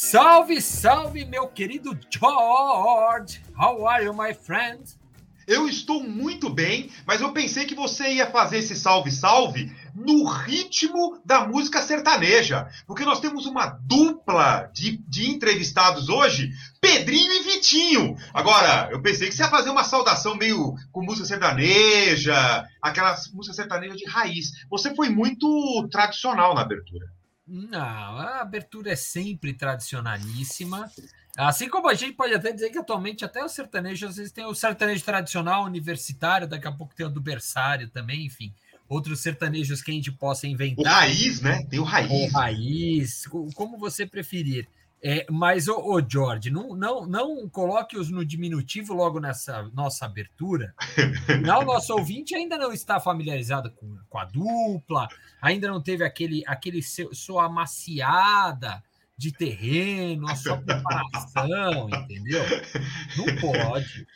Salve, salve, meu querido George! How are you, my friend? Eu estou muito bem, mas eu pensei que você ia fazer esse salve-salve no ritmo da música sertaneja. Porque nós temos uma dupla de, de entrevistados hoje, Pedrinho e Vitinho. Agora, eu pensei que você ia fazer uma saudação meio com música sertaneja, aquela música sertaneja de raiz. Você foi muito tradicional na abertura. Não, a abertura é sempre tradicionalíssima. Assim como a gente pode até dizer que atualmente até o sertanejo, às vezes tem o sertanejo tradicional universitário, daqui a pouco tem o do berçário também, enfim outros sertanejos que a gente possa inventar. O raiz, né? Tem o raiz. O raiz, como você preferir. É, mas, ô, ô, George, não, não, não coloque-os no diminutivo logo nessa nossa abertura. Não, o nosso ouvinte ainda não está familiarizado com, com a dupla, ainda não teve aquele, aquele seu, sua amaciada de terreno, a sua preparação, entendeu? Não pode.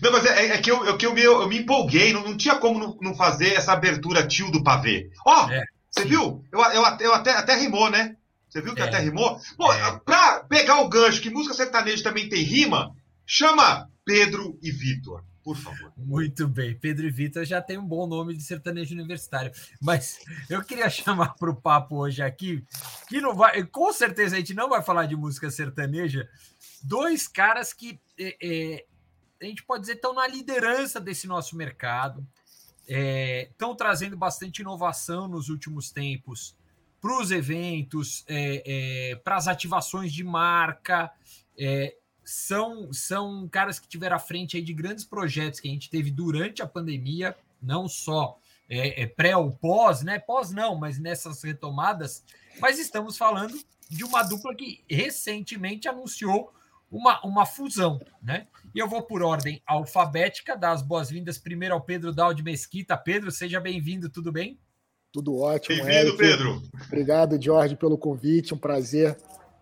Não, mas é, é que, eu, é que eu, me, eu me empolguei, não, não tinha como não, não, fazer essa abertura tio do pavê. Ó, oh, é, você sim. viu? Eu, eu, eu até, até rimou, né? Você viu que é. até rimou? Pô, é. pra pegar o gancho que música sertaneja também tem rima, chama Pedro e Vitor. Por favor. Muito bem, Pedro e Vitor já tem um bom nome de sertanejo universitário. Mas eu queria chamar para o papo hoje aqui, que não vai, com certeza a gente não vai falar de música sertaneja, dois caras que é, é a gente pode dizer, estão na liderança desse nosso mercado, estão é, trazendo bastante inovação nos últimos tempos para os eventos, é, é, para as ativações de marca. É, são, são caras que tiveram à frente aí de grandes projetos que a gente teve durante a pandemia, não só é, é, pré ou pós, né? Pós não, mas nessas retomadas. Mas estamos falando de uma dupla que recentemente anunciou uma, uma fusão, né? E eu vou por ordem alfabética, dar as boas-vindas primeiro ao Pedro Daldi Mesquita. Pedro, seja bem-vindo, tudo bem? Tudo ótimo. Bem-vindo, Pedro. Obrigado, Jorge, pelo convite. Um prazer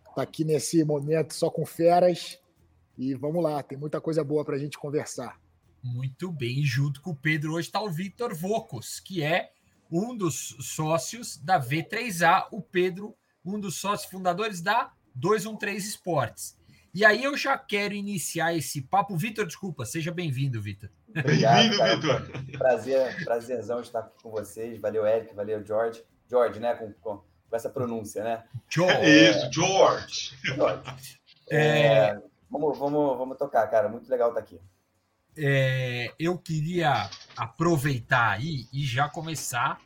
estar aqui nesse momento só com feras. E vamos lá, tem muita coisa boa para a gente conversar. Muito bem, junto com o Pedro hoje está o Vitor Vocos, que é um dos sócios da V3A, o Pedro, um dos sócios fundadores da 213 Esportes. E aí eu já quero iniciar esse papo. Vitor, desculpa, seja bem-vindo, Vitor. Bem-vindo, Vitor. Prazer, prazerzão estar aqui com vocês. Valeu, Eric, valeu, George. George, né? Com, com, com essa pronúncia, né? George. É, Isso, George. George. É... Vamos, vamos, vamos tocar, cara. Muito legal estar aqui. É, eu queria aproveitar aí e já começar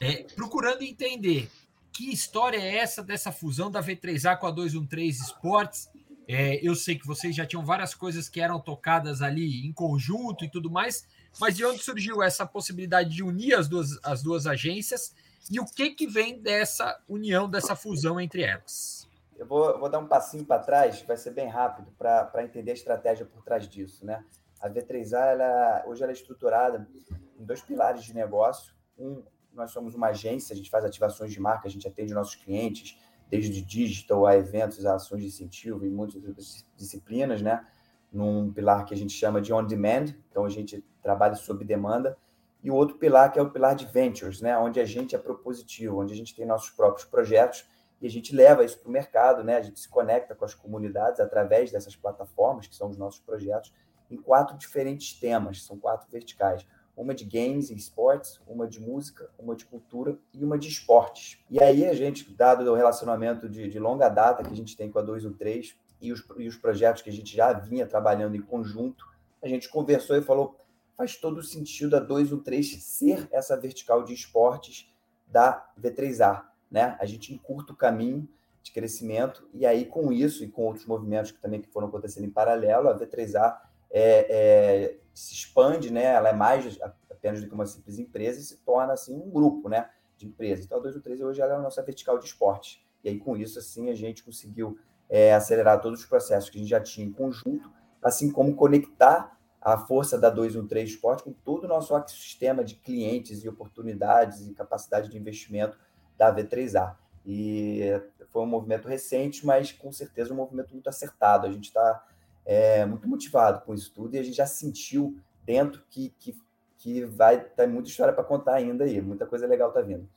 é, procurando entender que história é essa dessa fusão da V3A com a 213 Esportes é, eu sei que vocês já tinham várias coisas que eram tocadas ali em conjunto e tudo mais, mas de onde surgiu essa possibilidade de unir as duas, as duas agências e o que, que vem dessa união, dessa fusão entre elas? Eu vou, vou dar um passinho para trás, vai ser bem rápido, para entender a estratégia por trás disso. Né? A V3A, ela, hoje ela é estruturada em dois pilares de negócio. Um, nós somos uma agência, a gente faz ativações de marca, a gente atende nossos clientes, desde digital a eventos, a ações de incentivo e muitas outras disciplinas, né? Num pilar que a gente chama de on demand, então a gente trabalha sob demanda, e o outro pilar que é o pilar de ventures, né? Onde a gente é propositivo, onde a gente tem nossos próprios projetos e a gente leva isso para o mercado, né? A gente se conecta com as comunidades através dessas plataformas que são os nossos projetos em quatro diferentes temas, são quatro verticais uma de games e esportes, uma de música, uma de cultura e uma de esportes. E aí a gente, dado o relacionamento de, de longa data que a gente tem com a 213 e os, e os projetos que a gente já vinha trabalhando em conjunto, a gente conversou e falou, faz todo sentido a 213 ser essa vertical de esportes da V3A, né? A gente encurta o caminho de crescimento e aí com isso e com outros movimentos que também que foram acontecendo em paralelo, a V3A é, é, se expande, né? Ela é mais apenas do que uma simples empresa e se torna assim um grupo, né? De empresas. Então a 213 hoje ela é a nossa vertical de esporte. E aí com isso assim a gente conseguiu é, acelerar todos os processos que a gente já tinha em conjunto, assim como conectar a força da 213 Esporte com todo o nosso ecossistema de clientes e oportunidades e capacidade de investimento da V3A. E foi um movimento recente, mas com certeza um movimento muito acertado. A gente está é, muito motivado com isso tudo e a gente já sentiu dentro que, que, que vai ter muita história para contar ainda aí, muita coisa legal está vindo.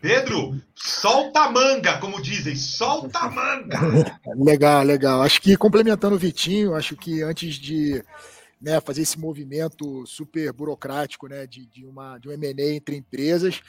Pedro, solta a manga, como dizem, solta a manga. legal, legal. Acho que complementando o Vitinho, acho que antes de né, fazer esse movimento super burocrático né, de, de, uma, de um M&A entre empresas,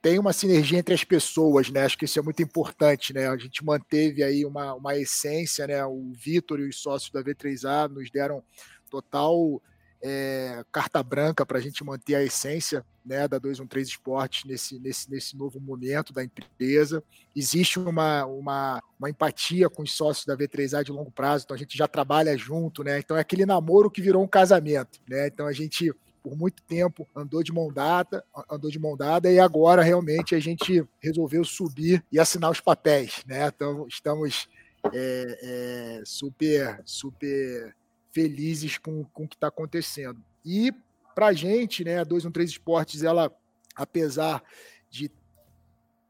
tem uma sinergia entre as pessoas, né? Acho que isso é muito importante, né? A gente manteve aí uma, uma essência, né? O Vitor e os sócios da V3A nos deram total é, carta branca para a gente manter a essência né, da 213 Esportes nesse, nesse, nesse novo momento da empresa. Existe uma, uma, uma empatia com os sócios da V3A de longo prazo, então a gente já trabalha junto, né? Então é aquele namoro que virou um casamento, né? Então a gente por muito tempo andou de mão dada, andou de mão dada e agora realmente a gente resolveu subir e assinar os papéis, né? Então estamos é, é, super super felizes com, com o que está acontecendo. E para a gente, né, a 213 Esportes, ela, apesar de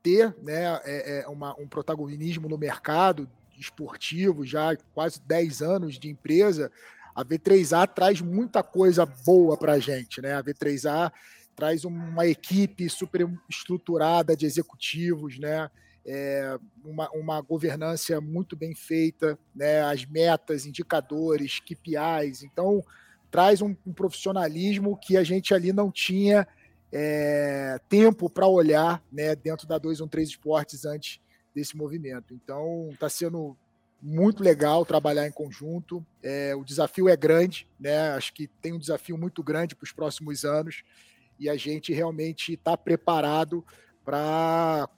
ter né, é, é uma, um protagonismo no mercado esportivo, já quase 10 anos de empresa, a V3A traz muita coisa boa para a gente. Né? A V3A traz uma equipe super estruturada de executivos, né? é, uma, uma governança muito bem feita, né, as metas, indicadores, KPIs. Então, traz um, um profissionalismo que a gente ali não tinha é, tempo para olhar né, dentro da 213 Esportes antes desse movimento. Então, está sendo muito legal trabalhar em conjunto. É, o desafio é grande, né? Acho que tem um desafio muito grande para os próximos anos e a gente realmente está preparado para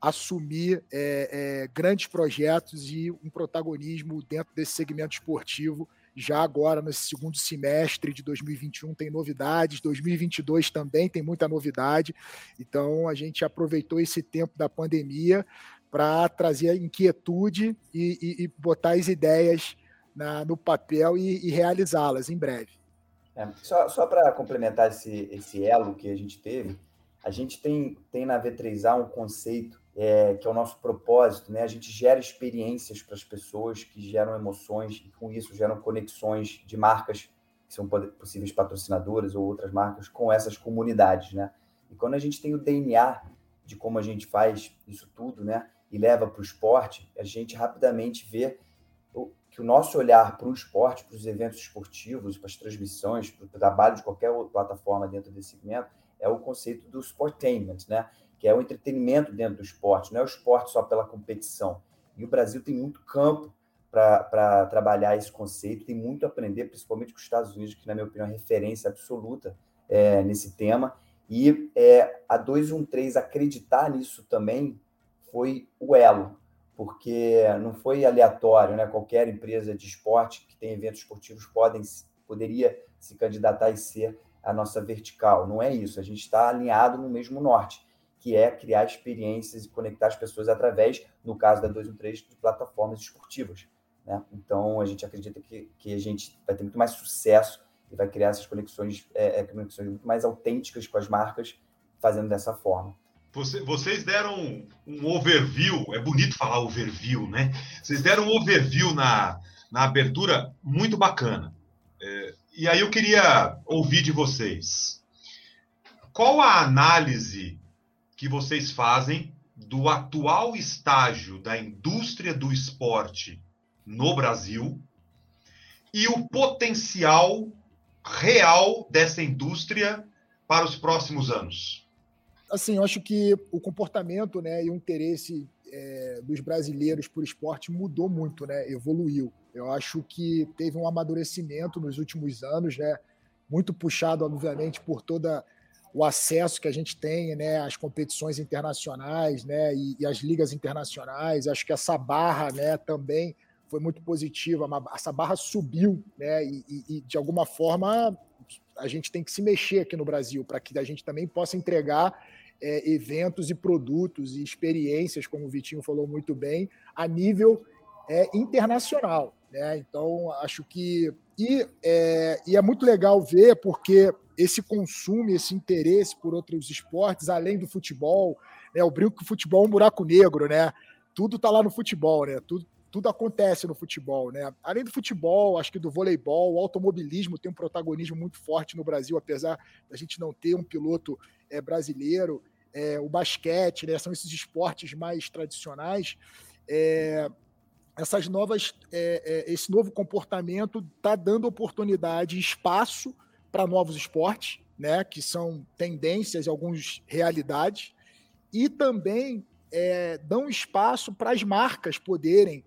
assumir é, é, grandes projetos e um protagonismo dentro desse segmento esportivo. Já agora, nesse segundo semestre de 2021, tem novidades, 2022 também tem muita novidade. Então, a gente aproveitou esse tempo da pandemia para trazer inquietude e, e, e, botar as ideias na, no papel e, e realizá-las em breve. É, só só para complementar esse, esse elo que a gente teve, a gente tem, tem na V3A um conceito é, que é o nosso propósito, né? A gente gera experiências para as pessoas que geram emoções e com isso geram conexões de marcas que são possíveis patrocinadoras ou outras marcas com essas comunidades, né? E quando a gente tem o DNA de como a gente faz isso tudo, né? E leva para o esporte, a gente rapidamente vê que o nosso olhar para o esporte, para os eventos esportivos, para as transmissões, para o trabalho de qualquer plataforma dentro desse segmento, é o conceito do sportainment, né? que é o entretenimento dentro do esporte, não é o esporte só pela competição. E o Brasil tem muito campo para trabalhar esse conceito, tem muito a aprender, principalmente com os Estados Unidos, que, na minha opinião, é referência absoluta é, nesse tema. E é, a 213 acreditar nisso também foi o elo, porque não foi aleatório, né? Qualquer empresa de esporte que tem eventos esportivos podem, poderia se candidatar e ser a nossa vertical. Não é isso, a gente está alinhado no mesmo norte que é criar experiências e conectar as pessoas através, no caso da 213, de plataformas esportivas. Né? Então, a gente acredita que, que a gente vai ter muito mais sucesso e vai criar essas conexões, é, é, conexões muito mais autênticas com as marcas, fazendo dessa forma. Você, vocês deram um, overview, é bonito falar overview, né? Vocês deram um overview na, na abertura muito bacana. É, e aí eu queria ouvir de vocês. Qual a análise que vocês fazem do atual estágio da indústria do esporte no Brasil e o potencial real dessa indústria para os próximos anos? Assim, eu acho que o comportamento né, e o interesse é, dos brasileiros por esporte mudou muito, né, evoluiu. Eu acho que teve um amadurecimento nos últimos anos, né, muito puxado, obviamente, por toda o acesso que a gente tem né, às competições internacionais né, e, e às ligas internacionais. Acho que essa barra né, também foi muito positiva. Essa barra subiu né, e, e, de alguma forma a gente tem que se mexer aqui no Brasil para que a gente também possa entregar é, eventos e produtos e experiências, como o Vitinho falou muito bem, a nível é, internacional. Né? Então, acho que. E é, e é muito legal ver, porque esse consumo, esse interesse por outros esportes, além do futebol, né? Eu brinco que o futebol é um buraco negro, né? Tudo tá lá no futebol, né? Tudo, tudo acontece no futebol, né? Além do futebol, acho que do voleibol, o automobilismo tem um protagonismo muito forte no Brasil, apesar da gente não ter um piloto é, brasileiro. É, o basquete, né? são esses esportes mais tradicionais. É, essas novas, é, é esse novo comportamento está dando oportunidade, espaço para novos esportes, né? que são tendências alguns realidades, e também é, dão espaço para as marcas poderem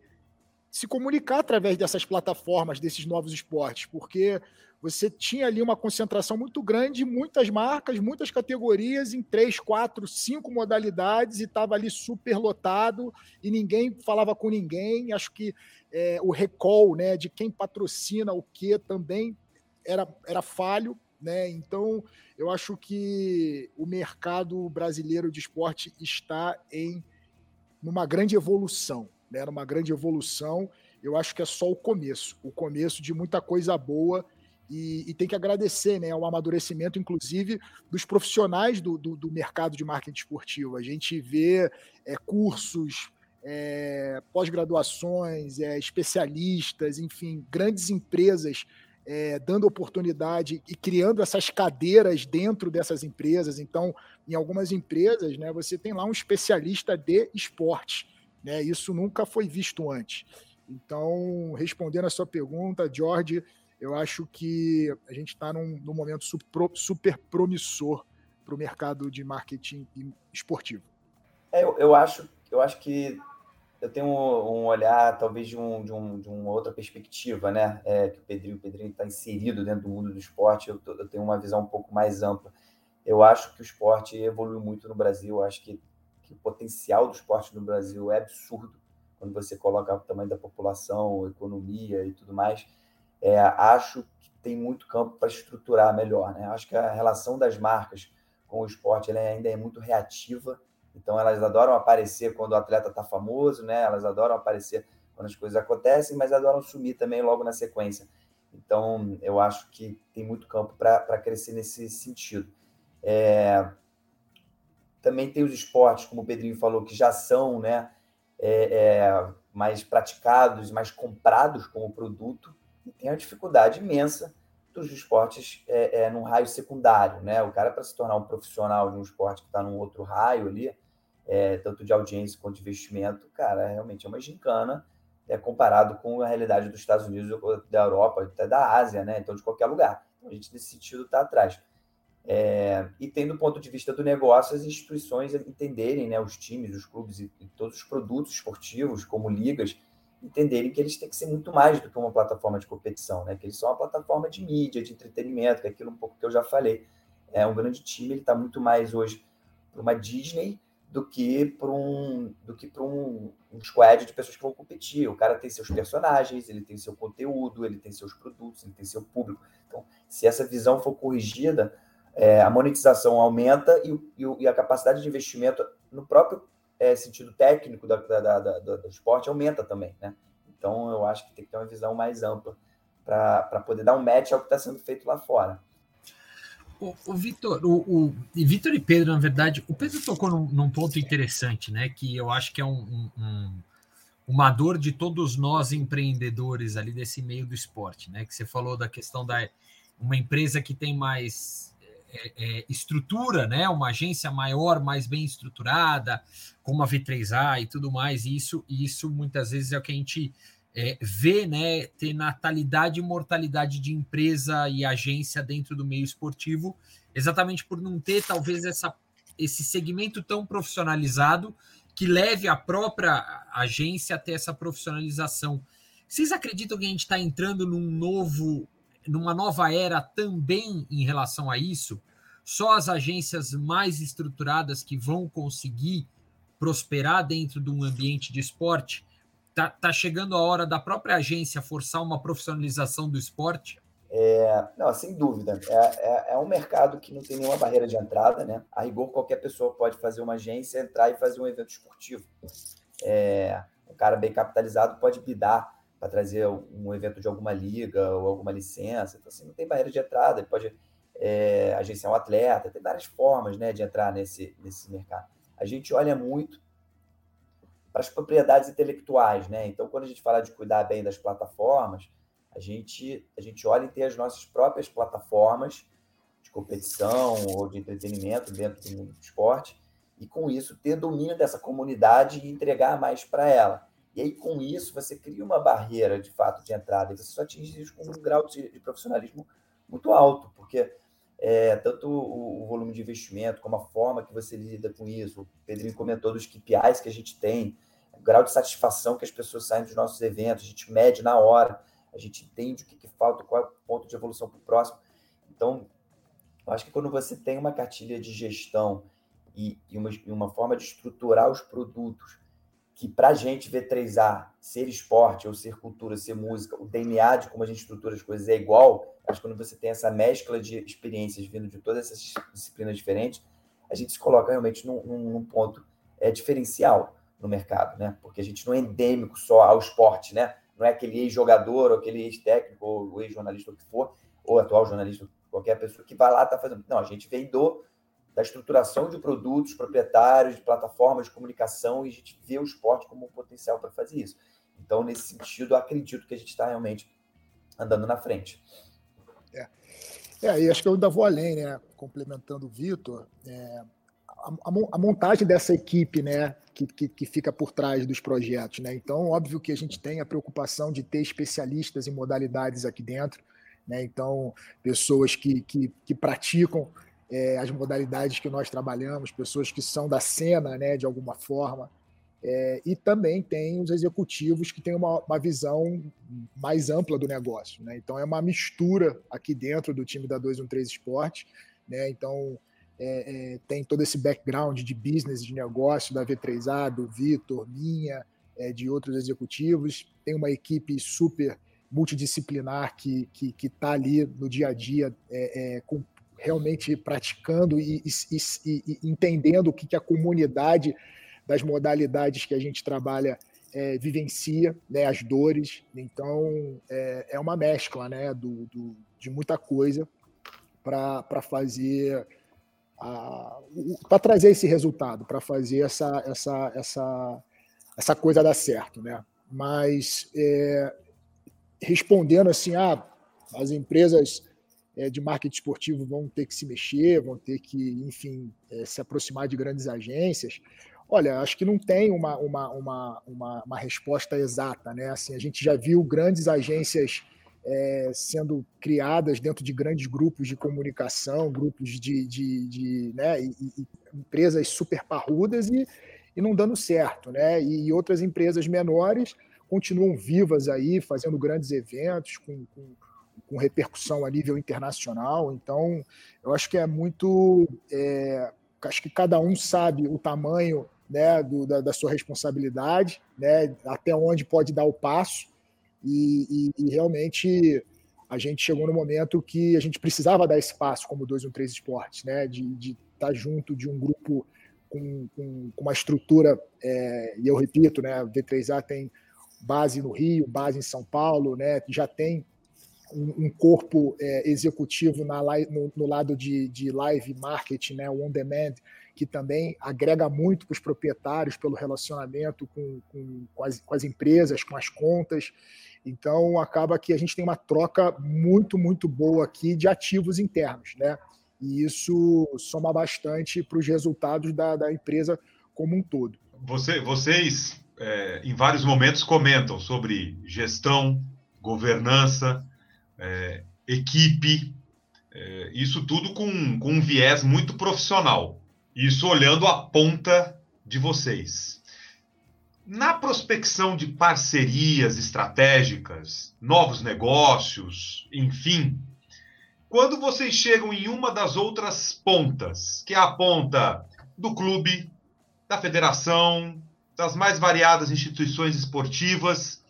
se comunicar através dessas plataformas, desses novos esportes, porque você tinha ali uma concentração muito grande, muitas marcas, muitas categorias em três, quatro, cinco modalidades e estava ali super lotado e ninguém falava com ninguém. Acho que é, o recall né, de quem patrocina o que também era, era falho. Né? Então, eu acho que o mercado brasileiro de esporte está em numa grande evolução né, era uma grande evolução. Eu acho que é só o começo, o começo de muita coisa boa. E, e tem que agradecer né, ao amadurecimento, inclusive, dos profissionais do, do, do mercado de marketing esportivo. A gente vê é, cursos, é, pós-graduações, é, especialistas, enfim, grandes empresas é, dando oportunidade e criando essas cadeiras dentro dessas empresas. Então, em algumas empresas, né, você tem lá um especialista de esporte. Né? Isso nunca foi visto antes. Então, respondendo a sua pergunta, George, eu acho que a gente está num, num, momento super promissor para o mercado de marketing esportivo. É, eu, eu, acho, eu acho que eu tenho um, olhar, talvez, de, um, de, um, de uma outra perspectiva, né? É, que o Pedrinho está inserido dentro do mundo do esporte, eu, eu tenho uma visão um pouco mais ampla. Eu acho que o esporte evoluiu muito no Brasil, eu acho que que o potencial do esporte no Brasil é absurdo, quando você coloca o tamanho da população, economia e tudo mais. É, acho que tem muito campo para estruturar melhor. Né? Acho que a relação das marcas com o esporte ainda é muito reativa, então elas adoram aparecer quando o atleta está famoso, né? elas adoram aparecer quando as coisas acontecem, mas adoram sumir também logo na sequência. Então, eu acho que tem muito campo para crescer nesse sentido. É, também tem os esportes, como o Pedrinho falou, que já são né, é, é, mais praticados, mais comprados como produto, e tem a dificuldade imensa dos esportes é, é, num raio secundário. Né? O cara, para se tornar um profissional de um esporte que está num outro raio ali, é, tanto de audiência quanto de investimento, cara, realmente é uma gincana é, comparado com a realidade dos Estados Unidos, da Europa, até da Ásia, né? então de qualquer lugar. Então, a gente, nesse sentido, está atrás. É, e tem do ponto de vista do negócio as instituições entenderem, né, os times, os clubes e, e, todos os produtos esportivos, como ligas, entenderem que eles têm que ser muito mais do que uma plataforma de competição, né, que eles são uma plataforma de mídia, de entretenimento, que é aquilo um pouco que eu já falei. É um grande time, ele está muito mais hoje para uma Disney do que para um do que para um, um squad de pessoas que vão competir. O cara tem seus personagens, ele tem seu conteúdo, ele tem seus produtos, ele tem seu público. Então, se essa visão for corrigida, é, a monetização aumenta e, e, e, a capacidade de investimento no próprio é, sentido técnico da, da, da, do esporte aumenta também, né? Então, eu acho que tem que ter uma visão mais ampla para poder dar um match ao que está sendo feito lá fora. O, o Vitor, o, o Vitor e Pedro, na verdade, o Pedro tocou num, num, ponto interessante, né? Que eu acho que é um, um, um, uma dor de todos nós empreendedores ali desse meio do esporte, né? Que você falou da questão da uma empresa que tem mais é, é, estrutura, né? Uma agência maior, mais bem estruturada, como a V3A e tudo mais. E isso, isso muitas vezes é o que a gente é, vê, né? Ter natalidade e mortalidade de empresa e agência dentro do meio esportivo, exatamente por não ter talvez essa, esse segmento tão profissionalizado que leve a própria agência a ter essa profissionalização. Vocês acreditam que a gente está entrando num novo numa nova era também em relação a isso? Só as agências mais estruturadas que vão conseguir prosperar dentro de um ambiente de esporte? Tá, tá chegando a hora da própria agência forçar uma profissionalização do esporte? É, não, sem dúvida. É, é, é, um mercado que não tem nenhuma barreira de entrada, né? A rigor, qualquer pessoa pode fazer uma agência, entrar e fazer um evento esportivo. É, um cara bem capitalizado pode bidar para trazer um evento de alguma liga ou alguma licença. Então, assim, não tem barreira de entrada, ele pode é, agenciar um atleta, tem várias formas né, de entrar nesse, nesse mercado. A gente olha muito para as propriedades intelectuais, né? Então, quando a gente fala de cuidar bem das plataformas, a gente, a gente olha em ter as nossas próprias plataformas de competição ou de entretenimento dentro do mundo do esporte e com isso ter domínio dessa comunidade e entregar mais para ela. E aí, com isso, você cria uma barreira de fato de entrada e você só atinge isso com um grau de, de profissionalismo muito alto, porque é, tanto o, o, volume de investimento como a forma que você lida com isso, o Pedrinho comentou dos KPIs que a gente tem, o grau de satisfação que as pessoas saem dos nossos eventos, a gente mede na hora, a gente entende o que, que falta, qual é o ponto de evolução para o próximo. Então, eu acho que quando você tem uma cartilha de gestão e, e, uma, e uma forma de estruturar os produtos que para a gente V3A, ser esporte ou ser cultura, ser música, o DNA de como a gente estrutura as coisas é igual, acho que quando você tem essa mescla de experiências vindo de todas essas disciplinas diferentes, a gente se coloca realmente num, num ponto é, diferencial no mercado, né? Porque a gente não é endêmico só ao esporte, né? Não é aquele ex-jogador, ou aquele ex-técnico, ou ex-jornalista, o que for, ou atual jornalista, qualquer pessoa que vai lá tá fazendo. Não, a gente vem do da estruturação de produtos proprietários, de plataformas de comunicação, e a gente vê o esporte como um potencial para fazer isso. Então, nesse sentido, acredito que a gente está realmente andando na frente. É. é, e acho que eu ainda vou além, né? Complementando o Vitor, é, a, a, montagem dessa equipe, né? Que, que, que, fica por trás dos projetos, né? Então, óbvio que a gente tem a preocupação de ter especialistas em modalidades aqui dentro, né? Então, pessoas que, que, que praticam é, as modalidades que nós trabalhamos, pessoas que são da cena, né, de alguma forma. É, e também tem os executivos que têm uma, uma, visão mais ampla do negócio. Né? Então, é uma mistura aqui dentro do time da 213 Esporte. Né? Então, é, é, tem todo esse background de business, de negócio da V3A, do Vitor, minha, é, de outros executivos. Tem uma equipe super multidisciplinar que está que, que tá ali no dia a dia é, é, com realmente praticando e, e, e, entendendo o que, que a comunidade das modalidades que a gente trabalha é, vivencia, né, as dores. Então, é, é uma mescla né, do, do de muita coisa para fazer para trazer esse resultado, para fazer essa, essa, essa, essa coisa dar certo. Né? Mas é, respondendo assim, ah, as empresas é, de marketing esportivo vão ter que se mexer, vão ter que, enfim, é, se aproximar de grandes agências. Olha, acho que não tem uma, uma, uma, uma, uma resposta exata, né? Assim, a gente já viu grandes agências é, sendo criadas dentro de grandes grupos de comunicação, grupos de, de, de né, e, e empresas super parrudas e, e não dando certo, né? E, outras empresas menores continuam vivas aí, fazendo grandes eventos com, com com repercussão a nível internacional. Então, eu acho que é muito. É, acho que cada um sabe o tamanho né, do, da, da, sua responsabilidade, né, até onde pode dar o passo. E, e, e, realmente a gente chegou no momento que a gente precisava dar esse passo como 213 Esportes, né, de, estar junto de um grupo com, com, com uma estrutura, é, e eu repito, né, a V3A tem base no Rio, base em São Paulo, né, já tem um, corpo é, executivo na, no, no, lado de, de live marketing, né, on demand, que também agrega muito para os proprietários pelo relacionamento com, com, com, as, com as empresas, com as contas. Então, acaba que a gente tem uma troca muito, muito boa aqui de ativos internos, né? E isso soma bastante para os resultados da, da empresa como um todo. Você, vocês, é, em vários momentos, comentam sobre gestão, governança, é, equipe, é, isso tudo com, com um viés muito profissional. Isso olhando a ponta de vocês. Na prospecção de parcerias estratégicas, novos negócios, enfim, quando vocês chegam em uma das outras pontas, que é a ponta do clube, da federação, das mais variadas instituições esportivas,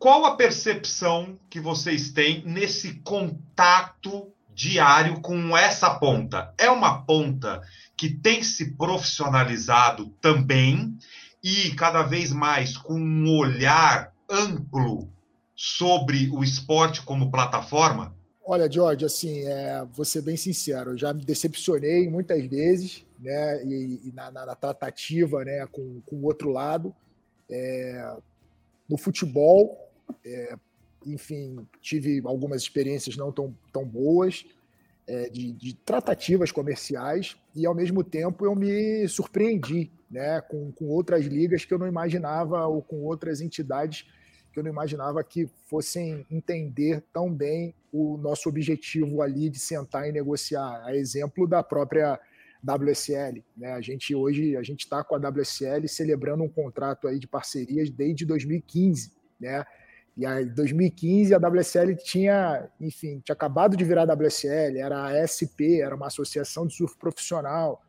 qual a percepção que vocês têm nesse contato diário com essa ponta? É uma ponta que tem se profissionalizado também e cada vez mais com um olhar amplo sobre o esporte como plataforma? Olha, George, assim, é, vou ser bem sincero, eu já me decepcionei muitas vezes, né, e, e na, na, tratativa, né, com, com o outro lado. É, no futebol, é, enfim, tive algumas experiências não tão, tão boas. é, de, de, tratativas comerciais e, ao mesmo tempo, eu me surpreendi né, com, com outras ligas que eu não imaginava ou com outras entidades que eu não imaginava que fossem entender tão bem o nosso objetivo ali de sentar e negociar. A exemplo da própria WSL, né? A gente hoje a gente está com a WSL celebrando um contrato aí de parcerias desde 2015, né? E em 2015 a WSL tinha, enfim, tinha acabado de virar WSL, era a SP, era uma associação de surf profissional.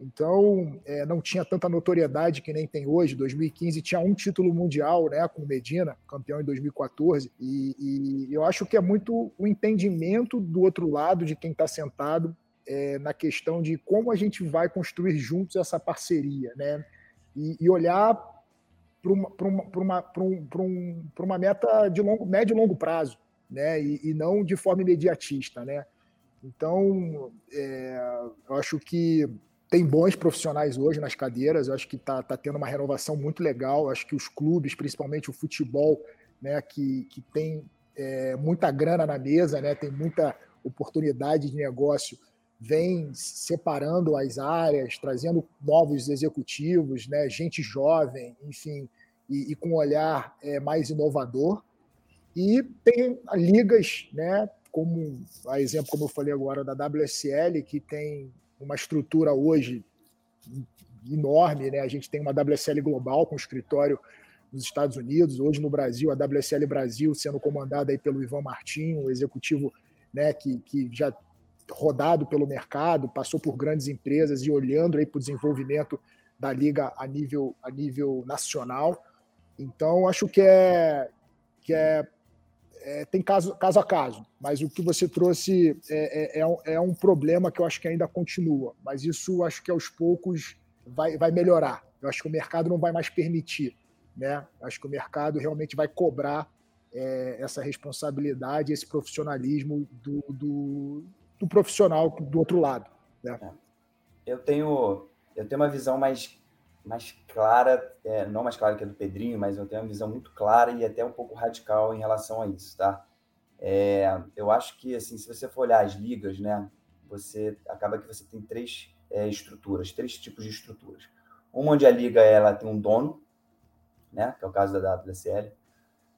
Então, é, não tinha tanta notoriedade que nem tem hoje. 2015 tinha um título mundial, né, com Medina, campeão em 2014. E, e eu acho que é muito o entendimento do outro lado, de quem está sentado, é, na questão de como a gente vai construir juntos essa parceria, né? E, e olhar para uma, uma, um, um, uma meta de longo, médio e longo prazo, né? E, e não de forma imediatista, né? Então, é, eu acho que tem bons profissionais hoje nas cadeiras, eu acho que está tá tendo uma renovação muito legal, eu acho que os clubes, principalmente o futebol, né, que, que tem é, muita grana na mesa, né, tem muita oportunidade de negócio, vem separando as áreas, trazendo novos executivos, né, gente jovem, enfim, e, e com um olhar é, mais inovador. E tem ligas, né, como a exemplo, como eu falei agora, da WSL, que tem uma estrutura hoje enorme, né? A gente tem uma WSL global com escritório nos Estados Unidos, hoje no Brasil, a WSL Brasil sendo comandada aí pelo Ivan Martins, um executivo né, que, que já rodado pelo mercado, passou por grandes empresas e olhando aí para o desenvolvimento da liga a nível, a nível nacional. Então, acho que é, que é é, tem caso, caso a caso, mas o que você trouxe é, é, é, é, um problema que eu acho que ainda continua, mas isso acho que aos poucos vai, vai melhorar. Eu acho que o mercado não vai mais permitir, né? Acho que o mercado realmente vai cobrar é, essa responsabilidade, esse profissionalismo do, do, do, profissional do outro lado. Né? Eu tenho eu tenho uma visão mais mais clara, é, não mais clara que a do Pedrinho, mas eu tenho uma visão muito clara e até um pouco radical em relação a isso, tá? É, eu acho que, assim, se você for olhar as ligas, né, você acaba que você tem três é, estruturas, três tipos de estruturas. Uma onde a liga ela tem um dono, né, que é o caso da WSL.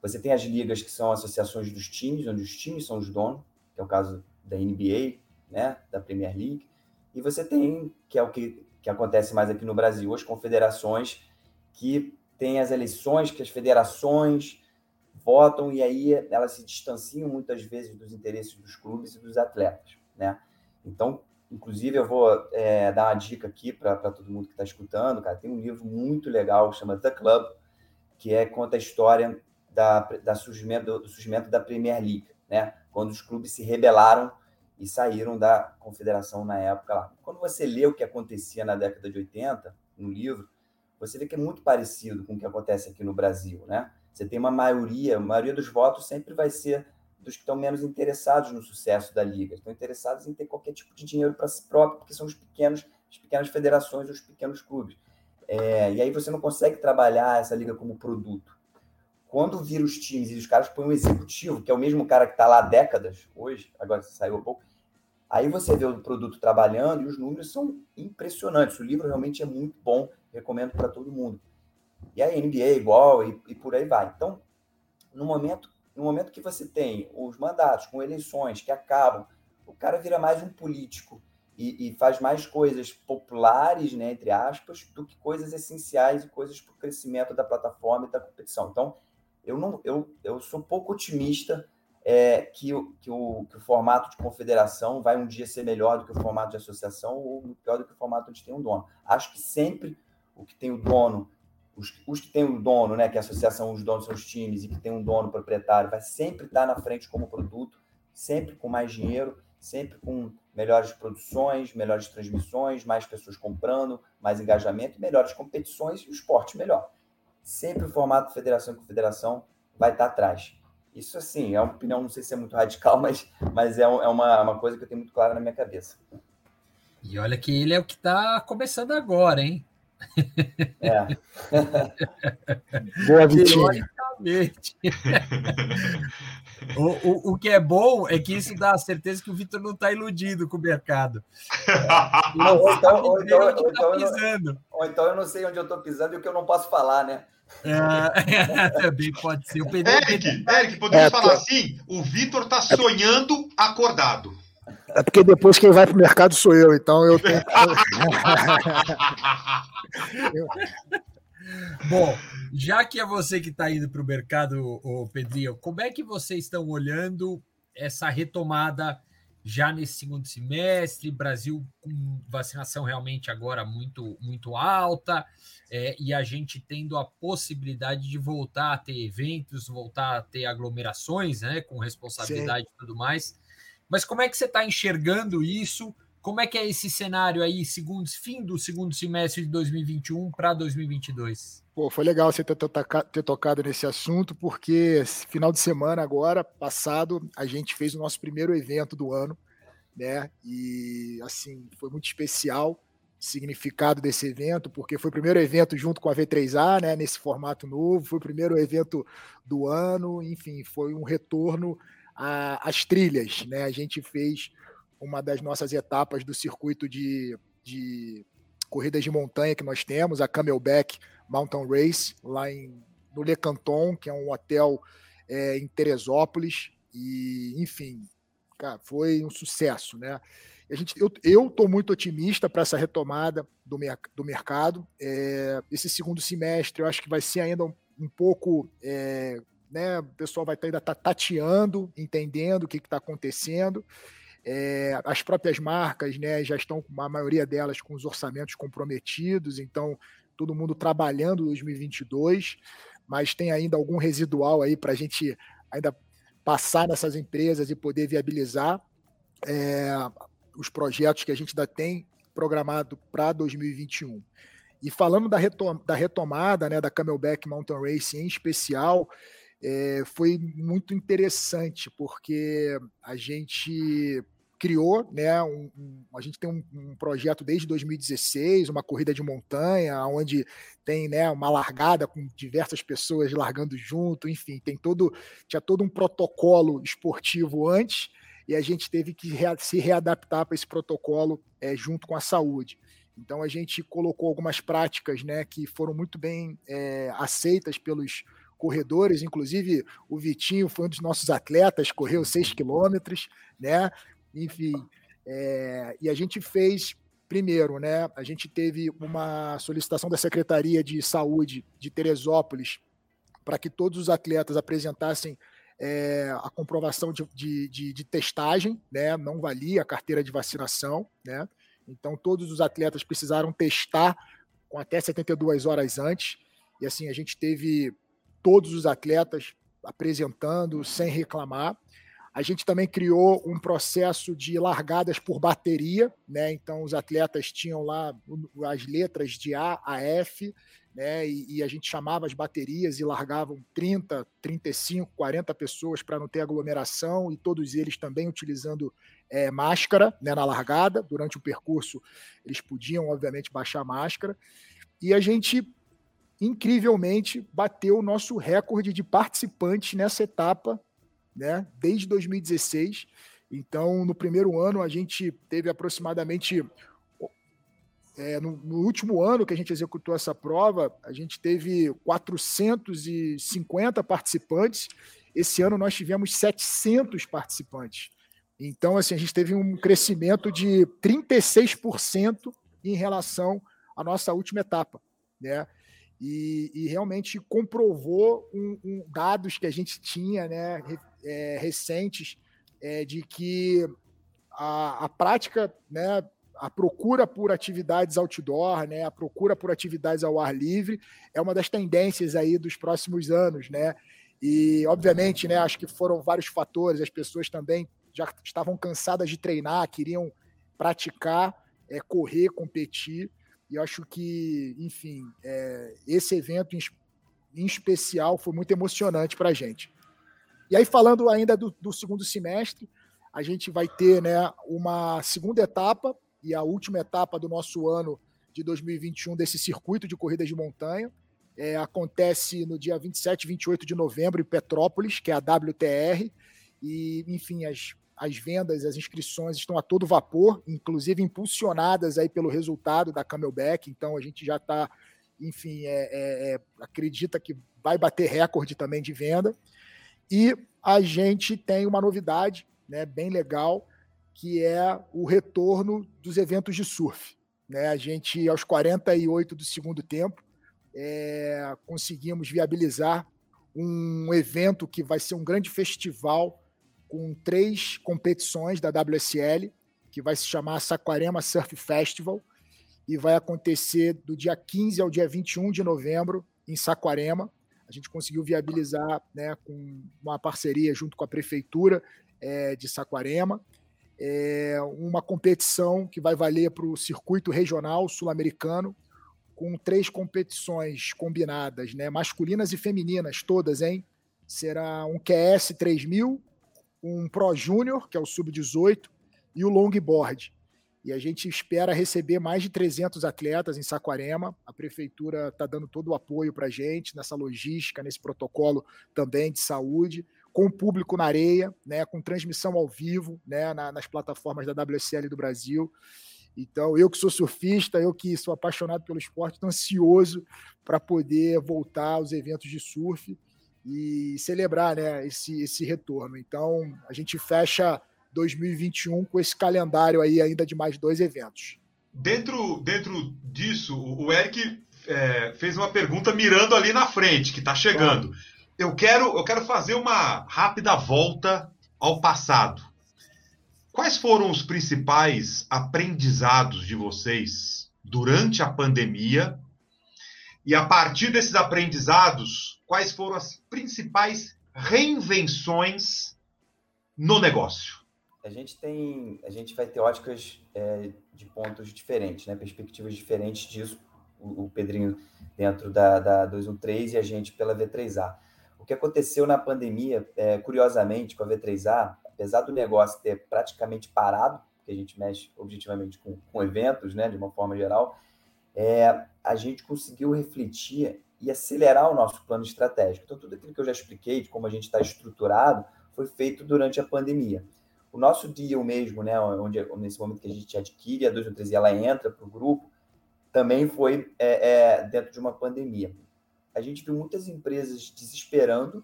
Você tem as ligas que são associações dos times, onde os times são os donos, que é o caso da NBA, né, da Premier League. E você tem, que é o que que acontece mais aqui no Brasil, as confederações que têm as eleições, que as federações votam e aí elas se distanciam muitas vezes dos interesses dos clubes e dos atletas, né? Então, inclusive, eu vou é, dar uma dica aqui para todo mundo que está escutando, cara. Tem um livro muito legal, chama The Club, que é conta a história da, da surgimento, do surgimento da Premier League, né? Quando os clubes se rebelaram e saíram da confederação na época lá. Quando você lê o que acontecia na década de 80, no livro, você vê que é muito parecido com o que acontece aqui no Brasil, né? Você tem uma maioria, a maioria dos votos sempre vai ser dos que estão menos interessados no sucesso da liga, estão interessados em ter qualquer tipo de dinheiro para si próprio, porque são os pequenos, as pequenas federações, os pequenos clubes. É, e aí você não consegue trabalhar essa liga como produto. Quando vira os times e os caras põem um executivo, que é o mesmo cara que está lá há décadas, hoje, agora saiu um pouco, Aí você vê o produto trabalhando e os números são impressionantes. O livro realmente é muito bom, recomendo para todo mundo. E a NBA é igual e, e, por aí vai. Então, no momento, no momento que você tem os mandatos com eleições que acabam, o cara vira mais um político e, e faz mais coisas populares, né, entre aspas, do que coisas essenciais e coisas para o crescimento da plataforma e da competição. Então, eu não, eu, eu sou pouco otimista é, que, o, que, o, que o formato de confederação vai um dia ser melhor do que o formato de associação ou pior do que o formato onde tem um dono. Acho que sempre o que tem o dono, os, os que tem o dono, né, que a associação, os donos são os times e que tem um dono proprietário, vai sempre estar na frente como produto, sempre com mais dinheiro, sempre com melhores produções, melhores transmissões, mais pessoas comprando, mais engajamento, melhores competições e o esporte melhor. Sempre o formato federação e confederação vai estar atrás. Isso, assim, é uma opinião, não sei se é muito radical, mas, mas é, é uma, uma coisa que eu tenho muito clara na minha cabeça. E olha que ele é o que está começando agora, hein? É. Boa, Vitinho. Exatamente. o, o, o, que é bom é que isso dá a certeza que o Vitor não está iludido com o mercado. ou, então, ou, então, ou, então, eu, ou então eu não sei onde eu estou pisando e o que eu não posso falar, né? É, também pode ser. O Pedro, Eric, Eric, podemos é, falar assim? O Vitor está sonhando acordado. É porque depois quem vai para o mercado sou eu, então eu tenho. Bom, já que é você que está indo para o mercado, Pedrinho, como é que vocês estão olhando essa retomada já nesse segundo semestre? Brasil com vacinação realmente agora muito, muito alta é, e a gente tendo a possibilidade de voltar a ter eventos, voltar a ter aglomerações, né, com responsabilidade Sim. e tudo mais. Mas como é que você está enxergando isso? Como é que é esse cenário aí, segundo, fim do segundo semestre de 2021 para 2022? Pô, foi legal você ter, ter, tocado nesse assunto, porque final de semana agora, passado, a gente fez o nosso primeiro evento do ano, né? E assim, foi muito especial o significado desse evento, porque foi o primeiro evento junto com a V3A, né, nesse formato novo, foi o primeiro evento do ano, enfim, foi um retorno as trilhas. Né? A gente fez uma das nossas etapas do circuito de, de corridas de montanha que nós temos, a Camelback Mountain Race, lá em, no Le Canton, que é um hotel é, em Teresópolis. E, enfim, cara, foi um sucesso. Né? A gente, eu estou muito otimista para essa retomada do, do mercado. É, esse segundo semestre eu acho que vai ser ainda um, um pouco é, né? O pessoal vai estar ainda tá tateando, entendendo o que está acontecendo. É, as próprias marcas, né, já estão, a maioria delas, com os orçamentos comprometidos, então todo mundo trabalhando 2022, mas tem ainda algum residual aí para a gente ainda passar nessas empresas e poder viabilizar é, os projetos que a gente ainda tem programado para 2021. E falando da, retom da retomada né, da Camelback Mountain Race em especial, é, foi muito interessante, porque a gente criou, né, um, um, a gente tem um, um, projeto desde 2016, uma corrida de montanha, onde tem né, uma largada com diversas pessoas largando junto, enfim, tem todo, tinha todo um protocolo esportivo antes, e a gente teve que rea se readaptar para esse protocolo é, junto com a saúde. Então a gente colocou algumas práticas né, que foram muito bem é, aceitas pelos corredores, inclusive o Vitinho foi um dos nossos atletas, correu 6 quilômetros, né? Enfim, é, e a gente fez primeiro, né? A gente teve uma solicitação da Secretaria de Saúde de Teresópolis para que todos os atletas apresentassem é, a comprovação de, de, de, de, testagem, né? Não valia a carteira de vacinação, né? Então todos os atletas precisaram testar com até 72 horas antes. E assim, a gente teve todos os atletas apresentando sem reclamar. A gente também criou um processo de largadas por bateria, né? Então os atletas tinham lá as letras de A a F, né? E, e a gente chamava as baterias e largavam 30, 35, 40 pessoas para não ter aglomeração e todos eles também utilizando é, máscara né, na largada. Durante o percurso eles podiam, obviamente, baixar a máscara. E a gente incrivelmente bateu o nosso recorde de participantes nessa etapa, né, desde 2016. Então, no primeiro ano, a gente teve aproximadamente. É, no, no, último ano que a gente executou essa prova, a gente teve 450 participantes. Esse ano nós tivemos 700 participantes. Então, assim, a gente teve um crescimento de 36% em relação à nossa última etapa, né? e, e realmente comprovou um, um, dados que a gente tinha né, é, recentes é, de que a, a prática, né, a procura por atividades outdoor, né, a procura por atividades ao ar livre é uma das tendências aí dos próximos anos, né? E obviamente, né, acho que foram vários fatores. As pessoas também já estavam cansadas de treinar, queriam praticar, é, correr, competir. E acho que, enfim, é, esse evento em, em, especial foi muito emocionante para a gente. E aí, falando ainda do, do, segundo semestre, a gente vai ter né, uma segunda etapa e a última etapa do nosso ano de 2021 desse circuito de corridas de montanha, é, acontece no dia 27 e 28 de novembro em Petrópolis, que é a WTR, e, enfim, as, as vendas, as inscrições estão a todo vapor, inclusive impulsionadas aí pelo resultado da Camelback, então a gente já está, enfim, é, é, é, acredita que vai bater recorde também de venda. E a gente tem uma novidade né, bem legal, que é o retorno dos eventos de surf. Né? A gente, aos 48 do segundo tempo, é, conseguimos viabilizar um evento que vai ser um grande festival com três competições da WSL, que vai se chamar Saquarema Surf Festival, e vai acontecer do dia 15 ao dia 21 de novembro em Saquarema. A gente conseguiu viabilizar né, com uma parceria junto com a Prefeitura é, de Saquarema, é, uma competição que vai valer para o circuito regional sul-americano, com três competições combinadas, né, masculinas e femininas, todas, hein? Será um QS 3000, um Pro Júnior, que é o Sub-18, e o Longboard. E a gente espera receber mais de 300 atletas em Saquarema. A prefeitura está dando todo o apoio para a gente nessa logística, nesse protocolo também de saúde, com o público na areia, né, com transmissão ao vivo né, na, nas plataformas da WSL do Brasil. Então, eu que sou surfista, eu que sou apaixonado pelo esporte, estou ansioso para poder voltar aos eventos de surf e celebrar né, esse, esse retorno. Então, a gente fecha 2021 com esse calendário aí ainda de mais dois eventos. Dentro, dentro disso, o Eric é, fez uma pergunta mirando ali na frente, que está chegando. Eu quero, eu quero fazer uma rápida volta ao passado. Quais foram os principais aprendizados de vocês durante a pandemia? E a partir desses aprendizados, quais foram as principais reinvenções no negócio? A gente tem, a gente vai ter óticas é, de pontos diferentes, né? perspectivas diferentes disso. O, o Pedrinho dentro da, da 213 e a gente pela V3A. O que aconteceu na pandemia, é, curiosamente, com a V3A, apesar do negócio ter praticamente parado, porque a gente mexe objetivamente com, com eventos, né, de uma forma geral, é, a gente conseguiu refletir e acelerar o nosso plano estratégico. Então, tudo aquilo que eu já expliquei de como a gente está estruturado foi feito durante a pandemia. O nosso deal mesmo, né, onde nesse momento que a gente adquire a 213 ela entra para o grupo, também foi é, é, dentro de uma pandemia. A gente viu muitas empresas desesperando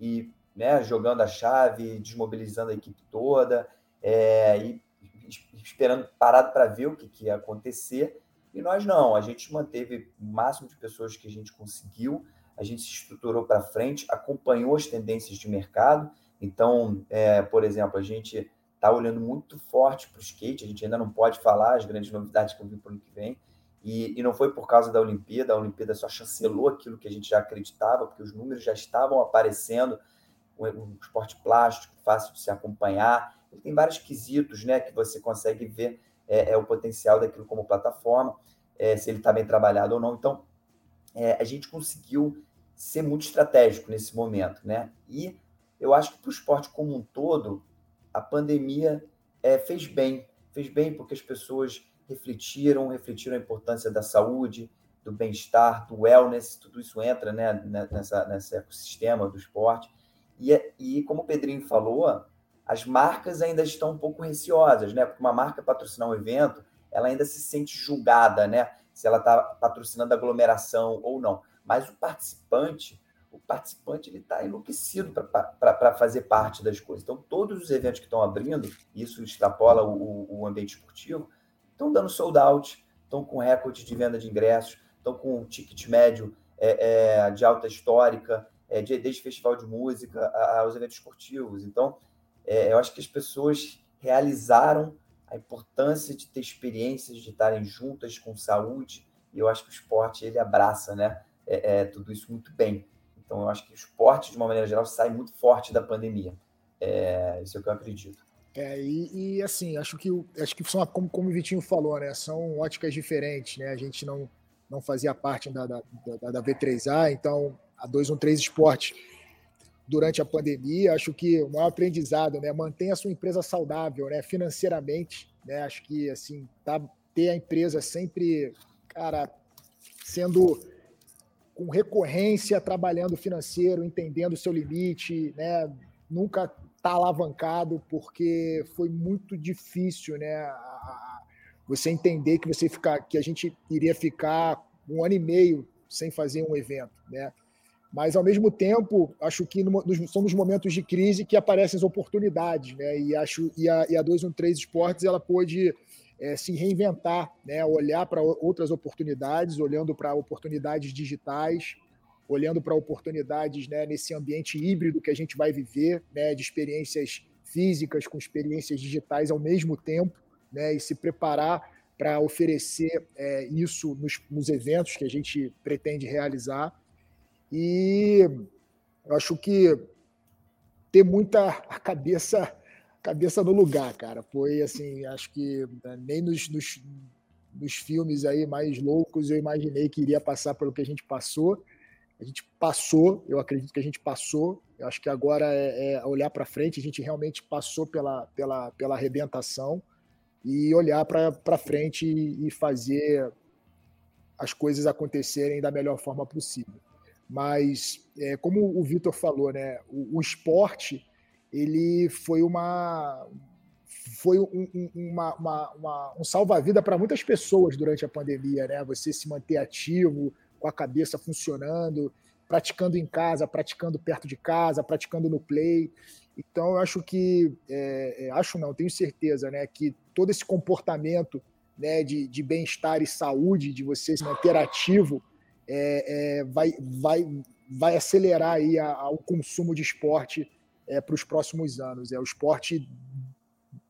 e né, jogando a chave, desmobilizando a equipe toda é, e esperando parado para ver o que, que ia acontecer. E nós não, a gente manteve o máximo de pessoas que a gente conseguiu, a gente se estruturou para frente, acompanhou as tendências de mercado então, é, por exemplo, a gente está olhando muito forte para o skate, a gente ainda não pode falar as grandes novidades que eu vi para o ano que vem, e, e, não foi por causa da Olimpíada, a Olimpíada só chancelou aquilo que a gente já acreditava, porque os números já estavam aparecendo, o esporte plástico, fácil de se acompanhar, ele tem vários quesitos né, que você consegue ver é, é o potencial daquilo como plataforma, é, se ele está bem trabalhado ou não. Então, é, a gente conseguiu ser muito estratégico nesse momento, né? E eu acho que para o esporte como um todo, a pandemia é, fez bem. Fez bem porque as pessoas refletiram, refletiram a importância da saúde, do bem-estar, do wellness, tudo isso entra né, nessa, nesse ecossistema do esporte. E, e como o Pedrinho falou, as marcas ainda estão um pouco receosas, né? Porque uma marca patrocinar um evento, ela ainda se sente julgada, né? Se ela está patrocinando aglomeração ou não. Mas o participante, participante ele está enlouquecido para fazer parte das coisas. Então, todos os eventos que estão abrindo, isso extrapola o, o ambiente esportivo, estão dando sold out, estão com recorde de venda de ingressos, estão com um ticket médio é, é, de alta histórica, é, de, desde festival de música aos eventos esportivos. Então, é, eu acho que as pessoas realizaram a importância de ter experiências, de estarem juntas com saúde, e eu acho que o esporte ele abraça né, é, é, tudo isso muito bem. Então, eu acho que o esporte, de uma maneira geral, sai muito forte da pandemia. É, isso é o que eu acredito. É, e, e, assim, acho que acho que são, como, como o Vitinho falou, né? São óticas diferentes, né? A gente não, não fazia parte da, da, da, da V3A, então a 213 Esporte durante a pandemia, acho que o maior aprendizado, né? Mantenha a sua empresa saudável, né? Financeiramente, né? Acho que assim, tá, ter a empresa sempre, cara, sendo com recorrência, trabalhando financeiro, entendendo o seu limite, né? Nunca tá alavancado, porque foi muito difícil, né? Você entender que você ficar, que a gente iria ficar um ano e meio sem fazer um evento, né? Mas, ao mesmo tempo, acho que no, nos, são nos momentos de crise que aparecem as oportunidades, né? E acho e a, e a 213 Esportes ela pôde é, se reinventar, né? olhar para outras oportunidades, olhando para oportunidades digitais, olhando para oportunidades né, nesse ambiente híbrido que a gente vai viver, né, de experiências físicas com experiências digitais ao mesmo tempo, né, e se preparar para oferecer é, isso nos, nos, eventos que a gente pretende realizar. E eu acho que ter muita a cabeça cabeça no lugar, cara. Foi assim, acho que né, nem nos, nos, nos filmes aí mais loucos eu imaginei que iria passar pelo que a gente passou. A gente passou, eu acredito que a gente passou. Eu acho que agora é, é olhar para frente. A gente realmente passou pela, pela, pela arrebentação e olhar para frente e fazer as coisas acontecerem da melhor forma possível. Mas, é, como o Vitor falou, né, o, o, esporte ele foi uma foi um, um, uma, uma, uma, um salva-vida para muitas pessoas durante a pandemia, né? Você se manter ativo, com a cabeça funcionando, praticando em casa, praticando perto de casa, praticando no play. Então, eu acho que, é, é, acho não, tenho certeza, né, que todo esse comportamento né, de, de bem-estar e saúde, de você se manter ativo, é, é, vai, vai, vai acelerar aí a, a, o consumo de esporte é, para os próximos anos. É, o esporte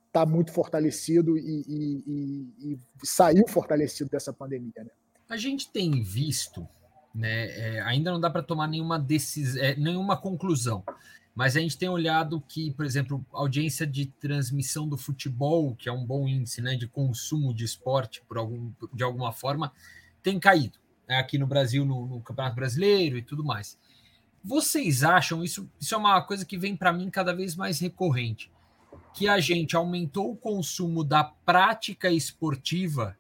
está muito fortalecido e, e, e, e, saiu fortalecido dessa pandemia. Né? A gente tem visto, né, é, ainda não dá para tomar nenhuma decisão, é, nenhuma conclusão, mas a gente tem olhado que, por exemplo, audiência de transmissão do futebol, que é um bom índice né, de consumo de esporte por algum, de alguma forma, tem caído né, aqui no Brasil, no, no, Campeonato Brasileiro e tudo mais. Vocês acham, isso, isso é uma coisa que vem para mim cada vez mais recorrente, que a gente aumentou o consumo da prática esportiva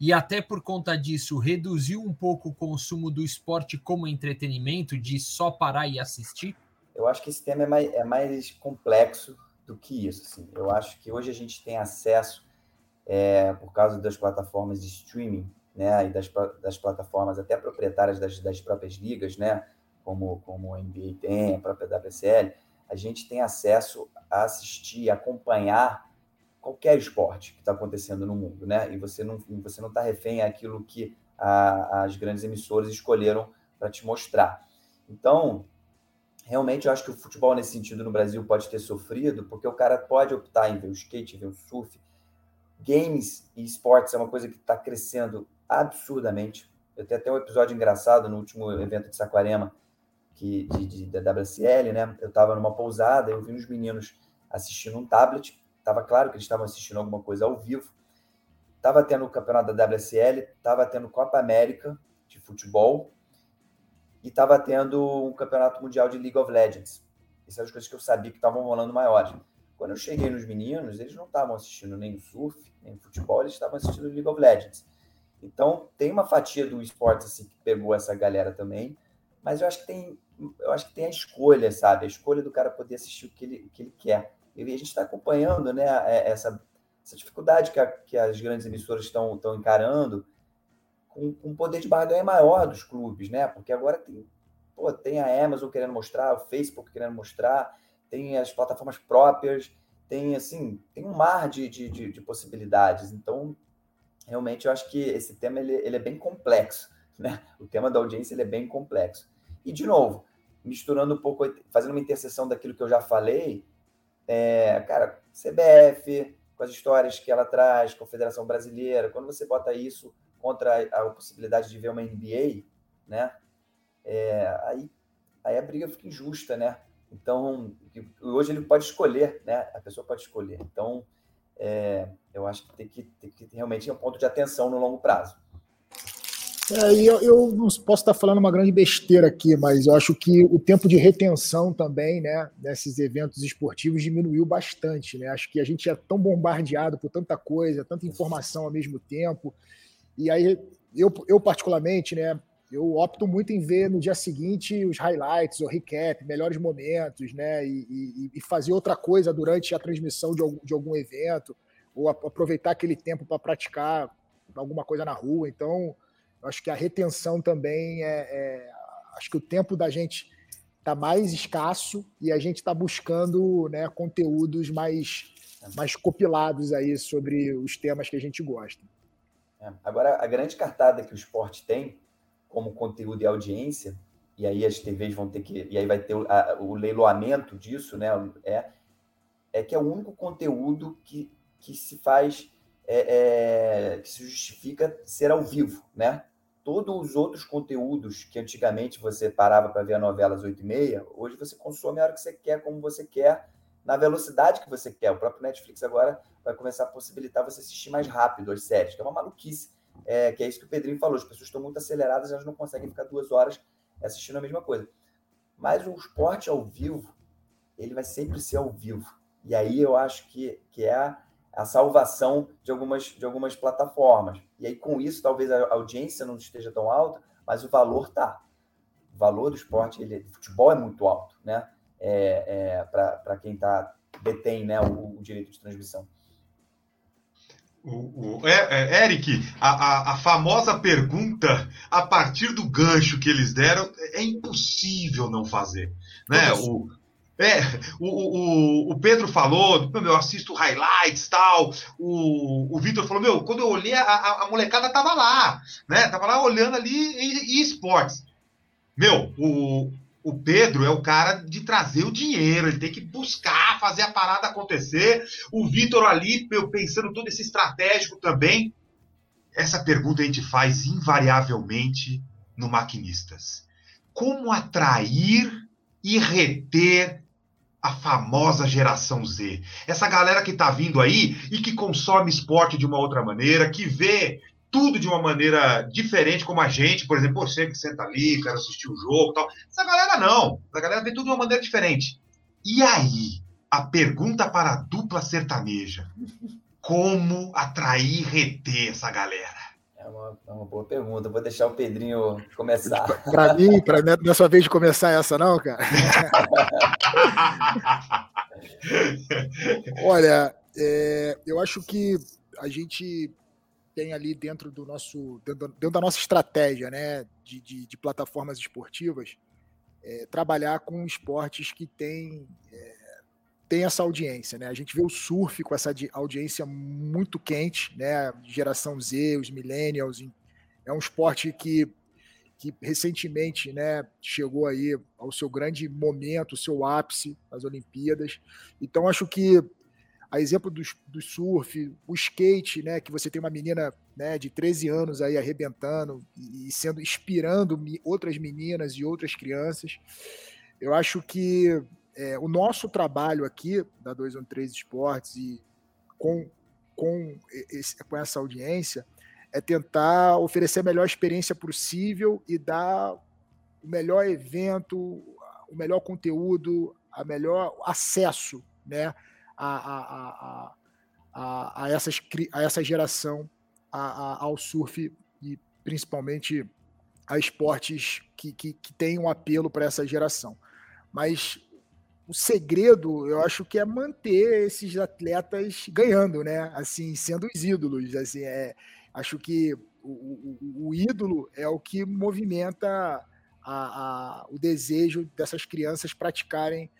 e até por conta disso reduziu um pouco o consumo do esporte como entretenimento, de só parar e assistir? Eu acho que esse tema é mais, é mais complexo do que isso. Assim. Eu acho que hoje a gente tem acesso, é, por causa das plataformas de streaming, né, e das, das plataformas até proprietárias das, das próprias ligas, né, como, como a NBA tem, a própria WSL, a gente tem acesso a assistir, acompanhar qualquer esporte que está acontecendo no mundo, né? E você não você não está refém àquilo que a, as grandes emissoras escolheram para te mostrar. Então, realmente eu acho que o futebol nesse sentido no Brasil pode ter sofrido, porque o cara pode optar em ver o skate, ver o surf. Games e esportes é uma coisa que está crescendo absurdamente. Eu tenho até um episódio engraçado no último evento de Saquarema, que, de, de, da WSL, né? Eu estava numa pousada, eu vi uns meninos assistindo um tablet Estava claro que eles estavam assistindo alguma coisa ao vivo. Estava tendo o campeonato da WSL, estava tendo Copa América de futebol e estava tendo um campeonato mundial de League of Legends. Essas são as coisas que eu sabia que estavam rolando maiores. Quando eu cheguei nos meninos, eles não estavam assistindo nem surf, nem futebol, eles estavam assistindo League of Legends. Então, tem uma fatia do esporte assim, que pegou essa galera também, mas eu acho que tem, eu acho que tem a escolha, sabe? A escolha do cara poder assistir o que ele, o que ele quer. E a gente está acompanhando né, é, essa, essa dificuldade que, a, que as grandes emissoras estão, encarando com um poder de barganha maior dos clubes, né? Porque agora tem, pô, tem a Amazon querendo mostrar, o Facebook querendo mostrar, tem as plataformas próprias, tem assim, tem um mar de, de, de, de possibilidades. Então, realmente, eu acho que esse tema ele, ele é bem complexo, né? O tema da audiência ele é bem complexo. E, de novo, misturando um pouco, fazendo uma interseção daquilo que eu já falei, é, cara, CBF, com as histórias que ela traz, Confederação Brasileira, quando você bota isso contra a, a possibilidade de ver uma NBA, né? É, aí, aí a briga fica injusta, né? Então, hoje ele pode escolher, né? A pessoa pode escolher. Então, é, eu acho que tem que, tem que realmente é um ponto de atenção no longo prazo. É, eu, eu, não posso estar falando uma grande besteira aqui, mas eu acho que o tempo de retenção também, né, nesses eventos esportivos diminuiu bastante, né? Acho que a gente é tão bombardeado por tanta coisa, tanta informação ao mesmo tempo. E aí, eu, eu particularmente, né, eu opto muito em ver no dia seguinte os highlights, o recap, melhores momentos, né? E, e, e fazer outra coisa durante a transmissão de algum, de algum evento, ou aproveitar aquele tempo para praticar alguma coisa na rua. Então, acho que a retenção também é, é. acho que o tempo da gente está mais escasso e a gente está buscando né, conteúdos mais, mais copilados aí sobre os temas que a gente gosta. É. Agora, a grande cartada que o esporte tem como conteúdo e audiência, e aí as TVs vão ter que. E aí vai ter o, a, o leiloamento disso, né? É, é que é o único conteúdo que, que se faz. É, é, que se justifica ser ao vivo, né? Todos os outros conteúdos que antigamente você parava para ver a novela às 8 e meia, hoje você consome a hora que você quer, como você quer, na velocidade que você quer. O próprio Netflix agora vai começar a possibilitar você assistir mais rápido as séries, que é uma maluquice é, que é isso que o Pedrinho falou. As pessoas estão muito aceleradas, elas não conseguem ficar duas horas assistindo a mesma coisa. Mas o esporte ao vivo, ele vai sempre ser ao vivo. E aí eu acho que, que é a, a salvação de algumas, de algumas plataformas. E aí, com isso, talvez a audiência não esteja tão alta, mas o valor tá. O valor do esporte, ele, futebol é muito alto, né? É, é, para quem tá, detém né, o, o direito de transmissão. O, o é, é, Eric, a, a, a, famosa pergunta a partir do gancho que eles deram é impossível não fazer, né? O, é, o, o, o Pedro falou, eu assisto highlights tal. O, o Vitor falou, meu, quando eu olhei a, a, a, molecada tava lá, né? Tava lá olhando ali e, e esportes. Meu, o, o Pedro é o cara de trazer o dinheiro, ele tem que buscar fazer a parada acontecer. O Vitor ali, pensando todo esse estratégico também. Essa pergunta a gente faz invariavelmente no Maquinistas. Como atrair e reter a famosa geração Z? Essa galera que está vindo aí e que consome esporte de uma outra maneira, que vê tudo de uma maneira diferente, como a gente, por exemplo, você que senta ali, quero assistir o jogo tal. Essa galera não. Essa galera vê tudo de uma maneira diferente. E aí, a pergunta para a dupla sertaneja: como atrair e reter essa galera? É uma, é uma boa pergunta. Vou deixar o Pedrinho começar. Para mim, para nessa vez de começar essa, não, cara? Olha, é, eu acho que a gente tem ali dentro do nosso dentro, dentro da nossa estratégia né, de, de, de plataformas esportivas é, trabalhar com esportes que têm é, tem essa audiência, né? A gente vê o surf com essa audiência muito quente, né? Geração Z, os millennials, é um esporte que, que recentemente, né, chegou aí ao seu grande momento, seu ápice nas Olimpíadas. Então acho que a exemplo do, do surf, o skate, né, que você tem uma menina né, de 13 anos aí arrebentando e sendo inspirando outras meninas e outras crianças. Eu acho que é, o nosso trabalho aqui da 213 Esportes e com, com, esse, com essa audiência é tentar oferecer a melhor experiência possível e dar o melhor evento, o melhor conteúdo, a melhor acesso, né, a, a, a, a, essas, a essa geração a, ao surf e principalmente a esportes que, que, que têm um apelo para essa geração. Mas o segredo, eu acho que é manter esses atletas ganhando, né? Assim, sendo os ídolos. Assim, é, acho que o, o, o ídolo é o que movimenta a, a, o desejo dessas crianças praticarem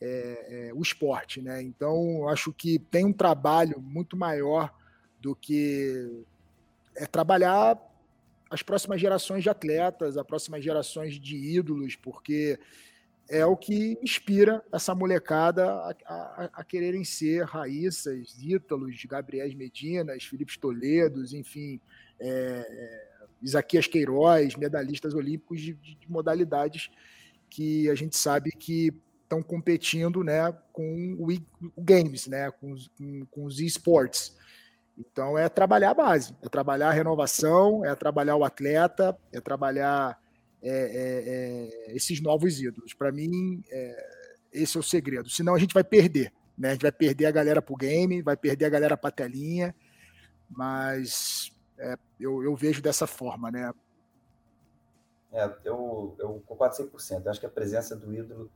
é, é, o esporte, né? Então, acho que tem um trabalho muito maior do que é trabalhar as próximas gerações de atletas, as próximas gerações de ídolos, porque é o que inspira essa molecada a, a, a quererem ser Raíssas, Ítalos, Gabriel Medinas, Felipe Toledos, enfim, é, é, Isaquias Queiroz, medalhistas olímpicos de, de, modalidades que a gente sabe que estão competindo né, com o, o games, né, com, com, com os esportes. Então é trabalhar a base, é trabalhar a renovação, é trabalhar o atleta, é trabalhar é, é, é esses novos ídolos. Para mim, é, esse é o segredo. Senão a gente vai perder. Né? A gente vai perder a galera para o game, vai perder a galera para a telinha, mas é, eu, eu vejo dessa forma, né? É, eu, eu concordo 100%. Eu acho que a presença do ídolo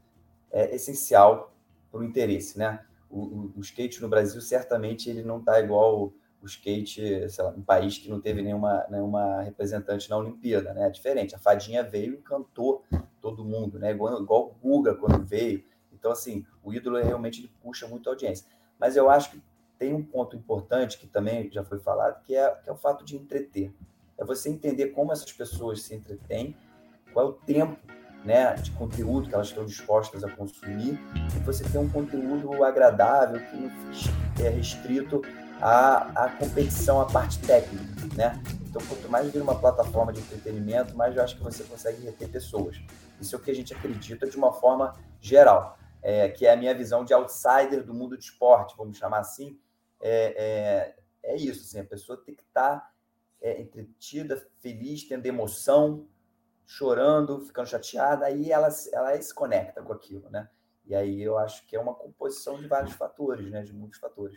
é essencial para o interesse, né? O, o, o, skate no Brasil, certamente, ele não está igual o skate, sei lá, um país que não teve nenhuma, nenhuma representante na Olimpíada, né? É diferente. A Fadinha veio e cantou todo mundo, né? Igual, igual o Guga quando veio. Então, assim, o ídolo realmente ele puxa muito a audiência. Mas eu acho que tem um ponto importante que também já foi falado, que é, que é o fato de entreter. É você entender como essas pessoas se entretêm, qual é o tempo né, de conteúdo que elas estão dispostas a consumir, e você ter um conteúdo agradável que não é restrito à, à competição, à parte técnica. Né? Então, quanto mais vir uma plataforma de entretenimento, mais eu acho que você consegue reter pessoas. Isso é o que a gente acredita de uma forma geral, é, que é a minha visão de outsider do mundo de esporte, vamos chamar assim. É, é, é isso, assim, a pessoa tem que estar tá, é, entretida, feliz, tendo emoção, chorando, ficando chateada, aí ela, ela se conecta com aquilo, né? E aí eu acho que é uma composição de vários fatores, né? De muitos fatores.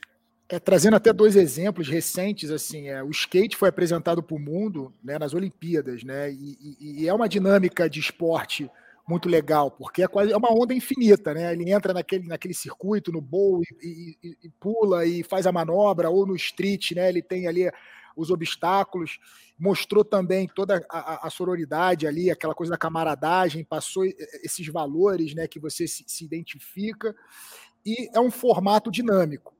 É, trazendo até dois exemplos recentes, assim, é, o skate foi apresentado para o mundo né, nas Olimpíadas, né? E, e, e, é uma dinâmica de esporte muito legal, porque é quase é uma onda infinita, né? Ele entra naquele, naquele circuito, no bowl, e, e, pula e faz a manobra, ou no street, né? Ele tem ali os obstáculos, mostrou também toda a, a, sororidade ali, aquela coisa da camaradagem, passou esses valores né, que você se, se identifica, e é um formato dinâmico.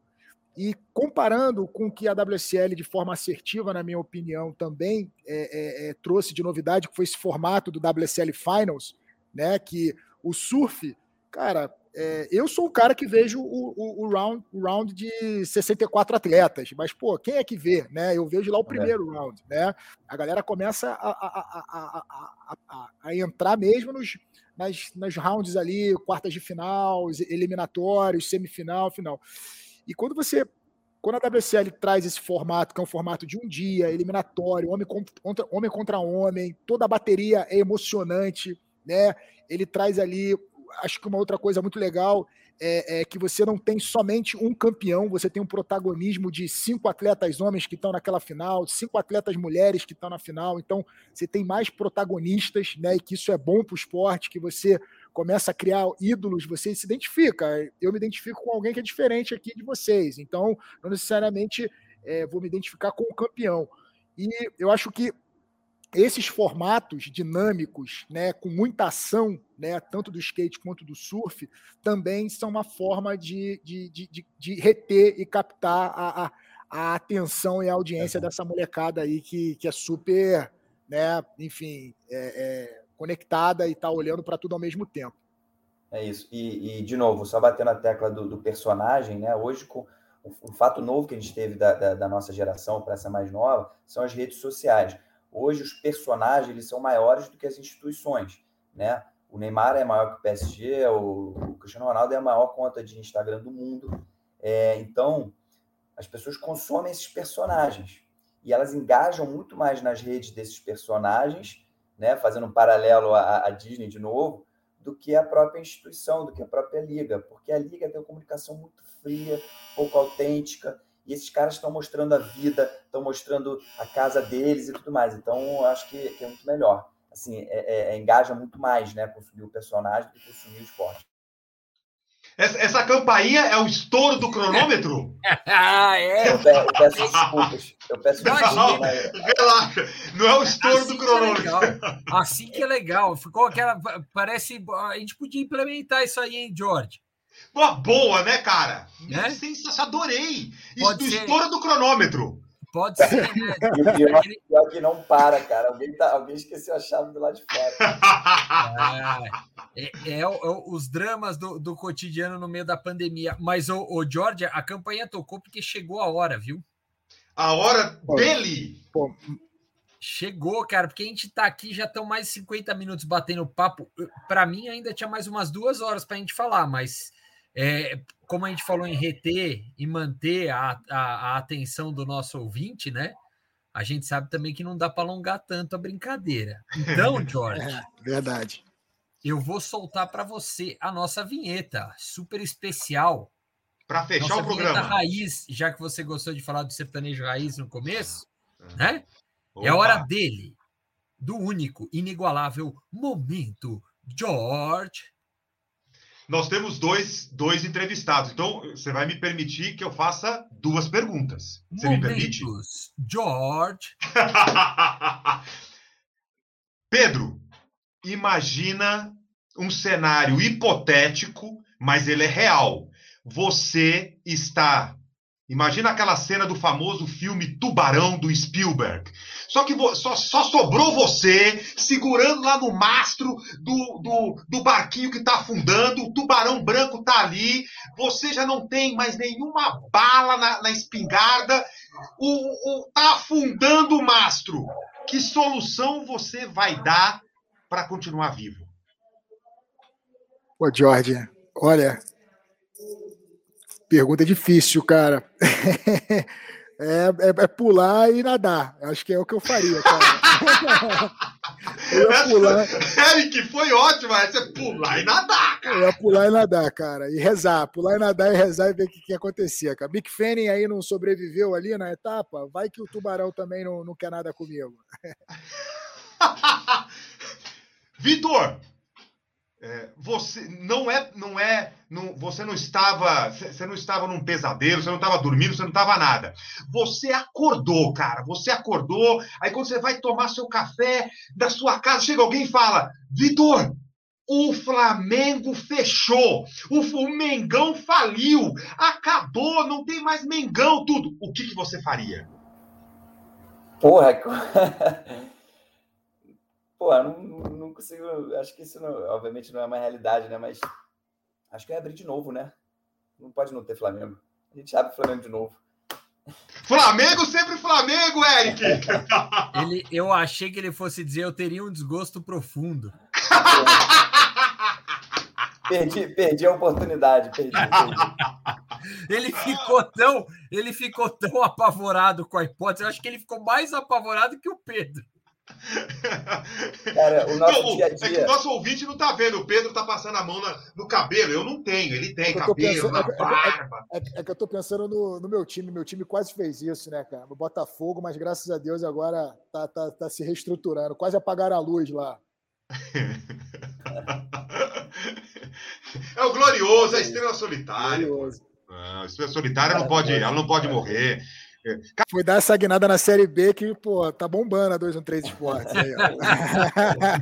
E comparando com o que a WSL, de forma assertiva, na minha opinião, também é, é, é, trouxe de novidade, que foi esse formato do WSL Finals, né? Que o surf, cara, é, eu sou o cara que vejo o, o, o, round, o round de 64 atletas, mas, pô, quem é que vê, né? Eu vejo lá o é. primeiro round, né? A galera começa a, a, a, a entrar mesmo nos, nas, nas rounds ali, quartas de final, eliminatórios, semifinal, final. E quando você. Quando a WCL traz esse formato, que é um formato de um dia, eliminatório, homem contra homem, contra homem toda a bateria é emocionante, né? Ele traz ali. Acho que uma outra coisa muito legal é, é, que você não tem somente um campeão, você tem um protagonismo de cinco atletas homens que estão naquela final, cinco atletas mulheres que estão na final, então você tem mais protagonistas, né? E que isso é bom para o esporte, que você começa a criar ídolos, você se identifica. Eu me identifico com alguém que é diferente aqui de vocês, então não necessariamente é, vou me identificar com o campeão. E eu acho que esses formatos dinâmicos, né, com muita ação, né, tanto do skate quanto do surf, também são uma forma de, de, de, de reter e captar a, a, a, atenção e a audiência dessa molecada aí que, que é super, né, enfim, é, é, conectada e está olhando para tudo ao mesmo tempo. É isso. E, e, de novo, só batendo a tecla do, do personagem, né? Hoje, com o, o, fato novo que a gente teve da, da, da nossa geração para essa mais nova são as redes sociais. Hoje, os personagens eles são maiores do que as instituições, né? O Neymar é maior que o PSG, o, o Cristiano Ronaldo é a maior conta de Instagram do mundo. É, então, as pessoas consomem esses personagens e elas engajam muito mais nas redes desses personagens né, fazendo um paralelo à, à, Disney de novo, do que a própria instituição, do que a própria liga, porque a liga tem uma comunicação muito fria, pouco autêntica, e esses caras estão mostrando a vida, estão mostrando a casa deles e tudo mais. Então, acho que, que é muito melhor. Assim, é, é, é engaja muito mais, né, consumir o personagem do que consumir o esporte. Essa, essa campainha é o estouro do cronômetro? ah, é. Eu peço, eu peço desculpas. Eu peço desculpas. Não, relaxa. Não é o estouro assim do cronômetro. É assim que é legal. Ficou aquela. Parece. A gente podia implementar isso aí, hein, George? Uma boa, né, cara? Né? Sensacional. Adorei. Isso do estouro do cronômetro. Pode ser, né? E o pior, pior que não para, cara. Alguém, tá, alguém esqueceu a chave do lado de fora. É, é, é, é, os dramas do, do, cotidiano no meio da pandemia. Mas, o, o George, a campanha tocou porque chegou a hora, viu? A hora dele! Pô, Chegou, cara, porque a gente tá aqui, já estão mais de 50 minutos batendo papo. Para mim, ainda tinha mais umas duas horas para a gente falar, mas é, como a gente falou em reter e manter a, a, a, atenção do nosso ouvinte, né? A gente sabe também que não dá para alongar tanto a brincadeira. Então, George. É, verdade. Eu vou soltar para você a nossa vinheta super especial. Para fechar nossa o programa. raiz, já que você gostou de falar do sertanejo raiz no começo, é. né? Opa. É hora dele. do único, inigualável Momento George. Nós temos dois, dois entrevistados, então você vai me permitir que eu faça duas perguntas. Você Momentos me permite? George. Pedro, imagina um cenário hipotético, mas ele é real. Você está. Imagina aquela cena do famoso filme Tubarão do Spielberg. Só que só, só sobrou você segurando lá no mastro do, do, do barquinho que está afundando. O tubarão branco está ali. Você já não tem mais nenhuma bala na, na espingarda. O, o, tá afundando o mastro. Que solução você vai dar para continuar vivo? Pô, Jorge, olha, pergunta difícil, cara. É, é, é, pular e nadar. Acho que é o que eu faria, cara. eu ia pular. Eric, foi ótimo. Essa é pular e nadar, cara. Eu ia pular e nadar, cara. E rezar. Pular e nadar e rezar e ver o que, que acontecia, cara. Mick Fanning aí não sobreviveu ali na etapa. Vai que o tubarão também não, não quer nada comigo. Vitor, é, você não é, não é, não, você não estava, você não estava num pesadelo, você não estava dormindo, você não estava nada. Você acordou, cara. Você acordou. Aí quando você vai tomar seu café da sua casa, chega alguém e fala: Vitor, o Flamengo fechou. O, o Mengão faliu. Acabou, não tem mais Mengão, tudo. O que, que você faria? Porra, não, não consigo. Acho que isso, não, obviamente, não é uma realidade, né? Mas acho que é abrir de novo, né? Não pode não ter Flamengo. A gente abre o Flamengo de novo. Flamengo sempre Flamengo, Eric! ele, eu achei que ele fosse dizer eu teria um desgosto profundo. perdi, perdi a oportunidade, perdi, perdi. Ele ficou tão, ele ficou tão apavorado com a hipótese. Eu acho que ele ficou mais apavorado que o Pedro. Cara, o nosso não, dia a dia... É que o nosso ouvinte não tá vendo. O Pedro tá passando a mão na, no cabelo. Eu não tenho. Ele tem é cabelo, pensando, na é, é barba. É, é, que eu tô pensando no, no, meu time. Meu time quase fez isso, né, cara? O Botafogo, mas graças a Deus agora tá, tá, tá se reestruturando. Quase apagaram a luz lá. é o glorioso, a estrela solitária. Glorioso. Ah, a estrela solitária não pode, ela não pode morrer. Foi dar essa guinada na Série B que, pô, tá bombando a 213 Esportes. Aí,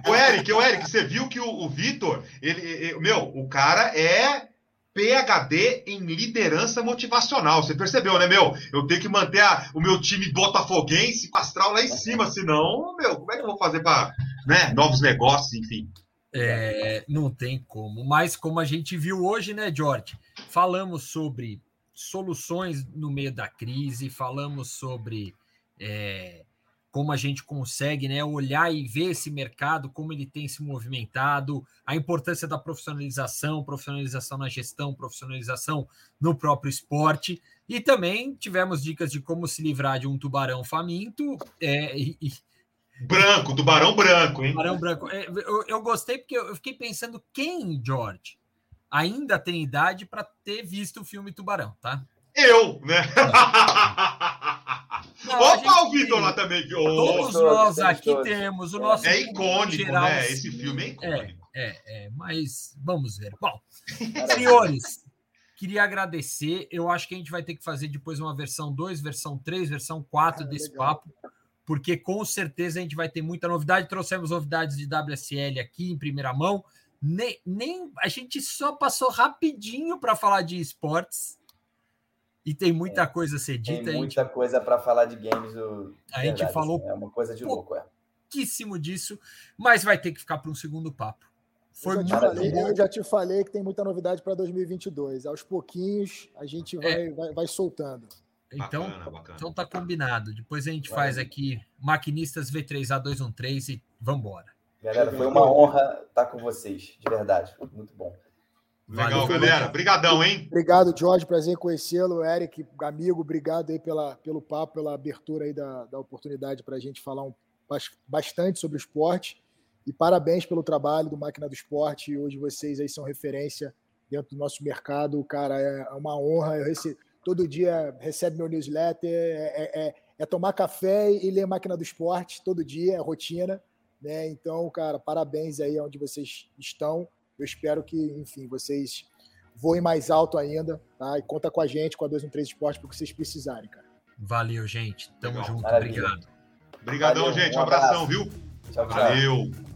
o Eric, o Eric, você viu que o, o Vitor, ele, ele, meu, o cara é PHD em liderança motivacional. Você percebeu, né, meu? Eu tenho que manter a, o meu time botafoguense com astral lá em cima, senão, meu, como é que eu vou fazer para né, novos negócios, enfim? É, não tem como. Mas como a gente viu hoje, né, George? Falamos sobre soluções no meio da crise, falamos sobre é, como a gente consegue né, olhar e ver esse mercado, como ele tem se movimentado, a importância da profissionalização, profissionalização na gestão, profissionalização no próprio esporte. E também tivemos dicas de como se livrar de um tubarão faminto. É, e, branco, tubarão branco, hein? Tubarão branco. É, eu, eu gostei porque eu fiquei pensando quem, George, ainda tem idade para ter visto o filme Tubarão, tá? Eu, né? Não, Opa, o Vitor lá também. Todos nós aqui todos. temos o nosso. É icônico, geral, né? Esse filme é icônico. É, é, é, mas vamos ver. Bom, senhores, queria agradecer. Eu acho que a gente vai ter que fazer depois uma versão 2, versão 3, versão 4 ah, desse legal. papo, porque com certeza a gente vai ter muita novidade. Trouxemos novidades de WSL aqui em primeira mão nem, nem a gente só passou rapidinho para falar de esportes e tem muita é, coisa a ser dita. Tem muita gente, coisa para falar de games. Do... A gente Verdade, falou assim, é uma coisa de louco, é. pouquíssimo disso, mas vai ter que ficar para um segundo papo. Foi eu, já falei, eu já te falei que tem muita novidade para 2022. Aos pouquinhos a gente vai, é. vai, vai, soltando. Então, bacana, bacana. então tá combinado. Depois a gente vai. faz aqui maquinistas V3A213 e vamos embora. Galera, foi uma honra estar com vocês, de verdade. Muito bom. Legal, Valeu, galera. Obrigadão, hein? Obrigado, Jorge. Prazer conhecê-lo. Eric, amigo, obrigado aí pela, pelo papo, pela abertura aí da, da oportunidade para a gente falar um, bastante sobre o esporte. E parabéns pelo trabalho do Máquina do Esporte. Hoje vocês aí são referência dentro do nosso mercado. Cara, é uma honra. Eu recebo, todo dia recebe meu newsletter. É, é, é, é tomar café e ler Máquina do Esporte todo dia, é rotina. Né? Então, cara, parabéns aí onde vocês estão. Eu espero que, enfim, vocês voem mais alto ainda, tá? E conta com a gente, com a 213 Esporte, porque vocês precisarem, cara. Valeu, gente. Tamo Legal. junto. Maravilha. Obrigado. Obrigadão, Valeu, gente. Um abração, viu? Tchau, tchau. Valeu.